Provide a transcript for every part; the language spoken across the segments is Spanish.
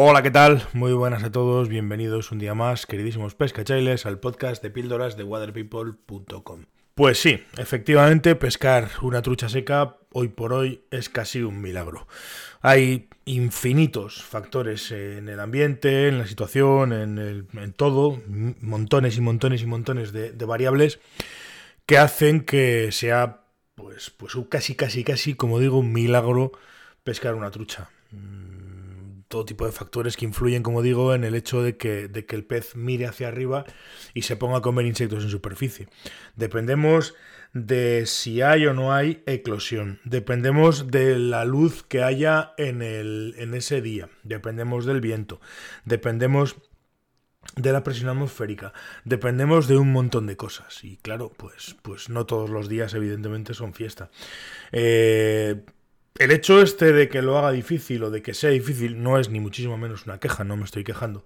Hola, ¿qué tal? Muy buenas a todos, bienvenidos un día más, queridísimos pescachailes, al podcast de píldoras de waterpeople.com. Pues sí, efectivamente, pescar una trucha seca hoy por hoy es casi un milagro. Hay infinitos factores en el ambiente, en la situación, en, todo, montones y montones y montones de, variables que hacen que sea, pues, pues casi, casi, casi, como digo, un milagro pescar una trucha todo tipo de factores que influyen, como digo, en el hecho de que, de que el pez mire hacia arriba y se ponga a comer insectos en superficie. Dependemos de si hay o no hay eclosión. Dependemos de la luz que haya en, el, en ese día. Dependemos del viento. Dependemos de la presión atmosférica. Dependemos de un montón de cosas. Y claro, pues, pues no todos los días, evidentemente, son fiesta. Eh, el hecho este de que lo haga difícil o de que sea difícil no es ni muchísimo menos una queja, no me estoy quejando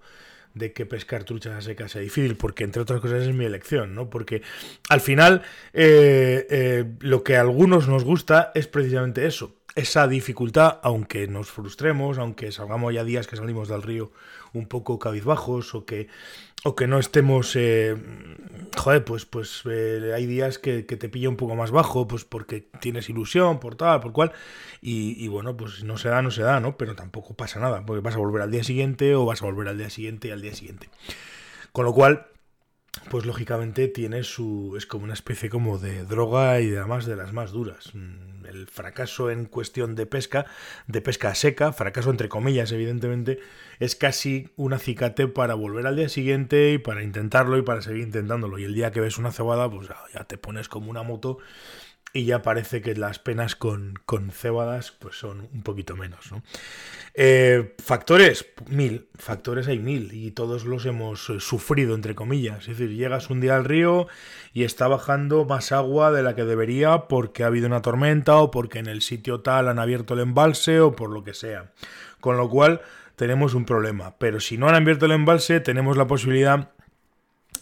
de que pescar truchas a seca sea difícil, porque entre otras cosas es mi elección, ¿no? Porque al final eh, eh, lo que a algunos nos gusta es precisamente eso, esa dificultad, aunque nos frustremos, aunque salgamos ya días que salimos del río un poco cabizbajos o que, o que no estemos, eh, joder, pues, pues eh, hay días que, te pilla un poco más bajo, pues porque tienes ilusión, por tal, por cual, y, bueno, pues no se da, no se da, ¿no? Pero tampoco pasa nada, porque vas a volver al día siguiente o vas a volver al día siguiente y al día siguiente. Con lo cual, pues lógicamente tiene su. es como una especie como de droga y además de las más duras. El fracaso en cuestión de pesca, de pesca seca, fracaso entre comillas, evidentemente, es casi un acicate para volver al día siguiente y para intentarlo y para seguir intentándolo. Y el día que ves una cebada, pues ya te pones como una moto y ya parece que las penas con, con cébadas pues son un poquito menos. ¿no? Eh, factores, mil, factores hay mil y todos los hemos eh, sufrido, entre comillas. Es decir, llegas un día al río y está bajando más agua de la que debería porque ha habido una tormenta o porque en el sitio tal han abierto el embalse o por lo que sea. Con lo cual tenemos un problema. Pero si no han abierto el embalse, tenemos la posibilidad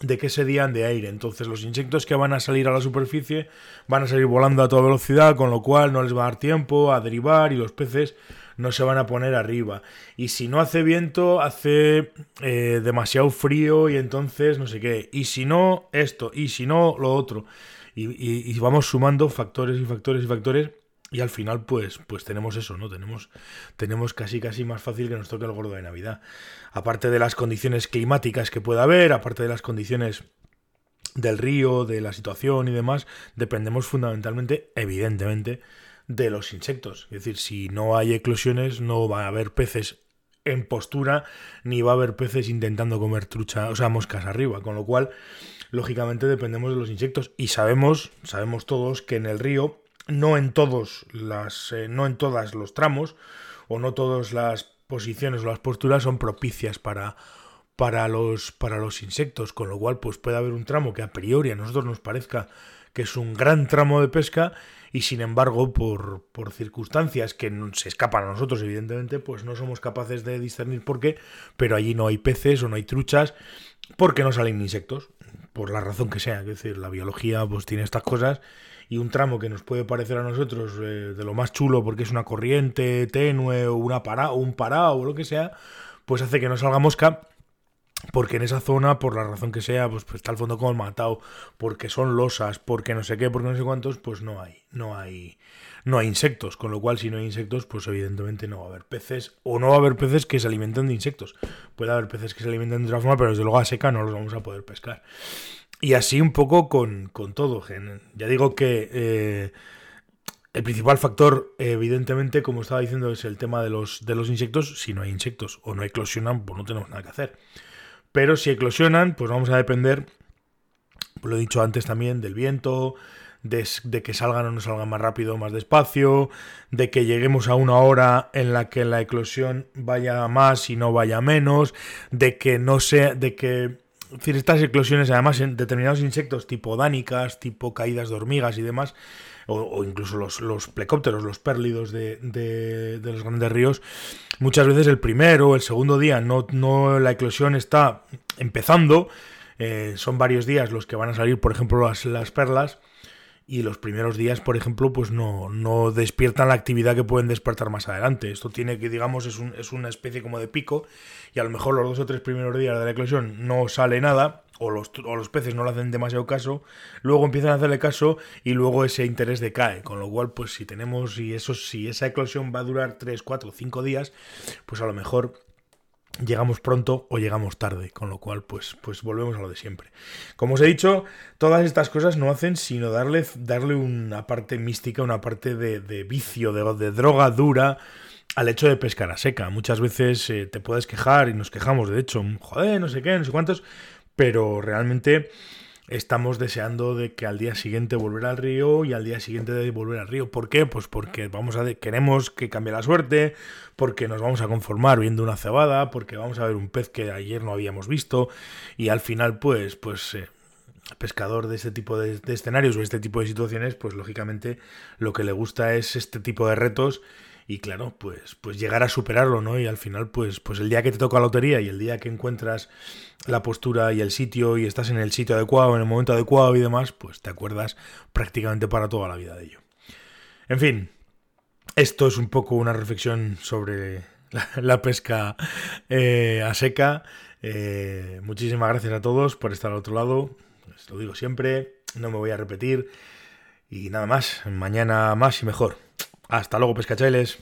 de que se dían de aire. Entonces los insectos que van a salir a la superficie van a salir volando a toda velocidad, con lo cual no les va a dar tiempo a derivar y los peces no se van a poner arriba. Y si no hace viento, hace eh, demasiado frío y entonces no sé qué. Y si no, esto. Y si no, lo otro. y vamos sumando factores y factores y factores y al final, pues, pues tenemos eso, ¿no? Tenemos, tenemos casi casi más fácil que nos toque el gordo de Navidad. Aparte de las condiciones climáticas que pueda haber, aparte de las condiciones del río, de la situación y demás, dependemos fundamentalmente, evidentemente, de los insectos. Es decir, si no hay eclosiones, no va a haber peces en postura, ni va a haber peces intentando comer trucha, o sea, moscas arriba. Con lo cual, lógicamente, dependemos de los insectos. Y sabemos, sabemos todos que en el río no en todos las eh, no en todas los tramos o no todas las posiciones o las posturas son propicias para para los para los insectos con lo cual pues puede haber un tramo que a priori a nosotros nos parezca que es un gran tramo de pesca y sin embargo por, por circunstancias que se escapan a nosotros evidentemente pues no somos capaces de discernir por qué pero allí no hay peces o no hay truchas porque no salen insectos por la razón que sea. Es decir la biología pues tiene estas cosas y un tramo que nos puede parecer a nosotros eh, de lo más chulo porque es una corriente tenue o, una para, un parado o lo que sea, pues hace que no salga mosca porque en esa zona, por la razón que sea, pues, pues, está el fondo como matado, porque son losas, porque no sé qué, porque no sé cuántos, pues no hay, no hay, no hay insectos, con lo cual si no hay insectos, pues evidentemente no va a haber peces, o no va a haber peces que se alimenten de insectos. Puede haber peces que se alimenten de otra forma, pero desde luego a seca no los vamos a poder pescar. Y así un poco con, todo. Ya digo que eh, el principal factor, evidentemente, como estaba diciendo, es el tema de los, de los insectos. Si no hay insectos o no eclosionan, pues no tenemos nada que hacer. Pero si eclosionan, pues vamos a depender, lo he dicho antes también, del viento, de, de, que salgan o no salgan más rápido o más despacio, de que lleguemos a una hora en la que la eclosión vaya más y no vaya menos, de que no sea, de que estas eclosiones, además, en determinados insectos, tipo dánicas, tipo caídas de hormigas y demás, o, incluso los, los, plecópteros, los pérlidos de, de, los grandes ríos, muchas veces el primero o el segundo día no, no la eclosión está empezando, eh, son varios días los que van a salir, por ejemplo, las, las perlas, y los primeros días, por ejemplo, pues no, no despiertan la actividad que pueden despertar más adelante. Esto tiene que, digamos, es, un, es una especie como de pico y a lo mejor los dos o tres primeros días de la eclosión no sale nada o los, o los peces no le hacen demasiado caso, luego empiezan a hacerle caso y luego ese interés decae. Con lo cual, pues si tenemos, y eso, si esa eclosión va a durar 3, 4, 5 días, pues a lo mejor llegamos pronto o llegamos tarde, con lo cual pues, pues volvemos a lo de siempre. Como os he dicho, todas estas cosas no hacen sino darle, darle una parte mística, una parte de, vicio, de, droga dura al hecho de pescar a seca. Muchas veces eh, te puedes quejar y nos quejamos, de hecho, joder, no sé qué, no sé cuántos, pero realmente estamos deseando de que al día siguiente volver al río y al día siguiente de volver al río. ¿Por qué? Pues porque vamos a queremos que cambie la suerte, porque nos vamos a conformar viendo una cebada, porque vamos a ver un pez que ayer no habíamos visto y al final pues pues eh, pescador de este tipo de, de escenarios o este tipo de situaciones, pues lógicamente lo que le gusta es este tipo de retos y claro, pues, pues llegar a superarlo, ¿no? Y al final, pues, pues el día que te toca la lotería y el día que encuentras la postura y el sitio y estás en el sitio adecuado, en el momento adecuado y demás, pues te acuerdas prácticamente para toda la vida de ello. En fin, esto es un poco una reflexión sobre la, pesca eh, a seca. Eh, muchísimas gracias a todos por estar al otro lado. lo digo siempre, no me voy a repetir. Y nada más, mañana más y mejor. Hasta luego, pescachailes.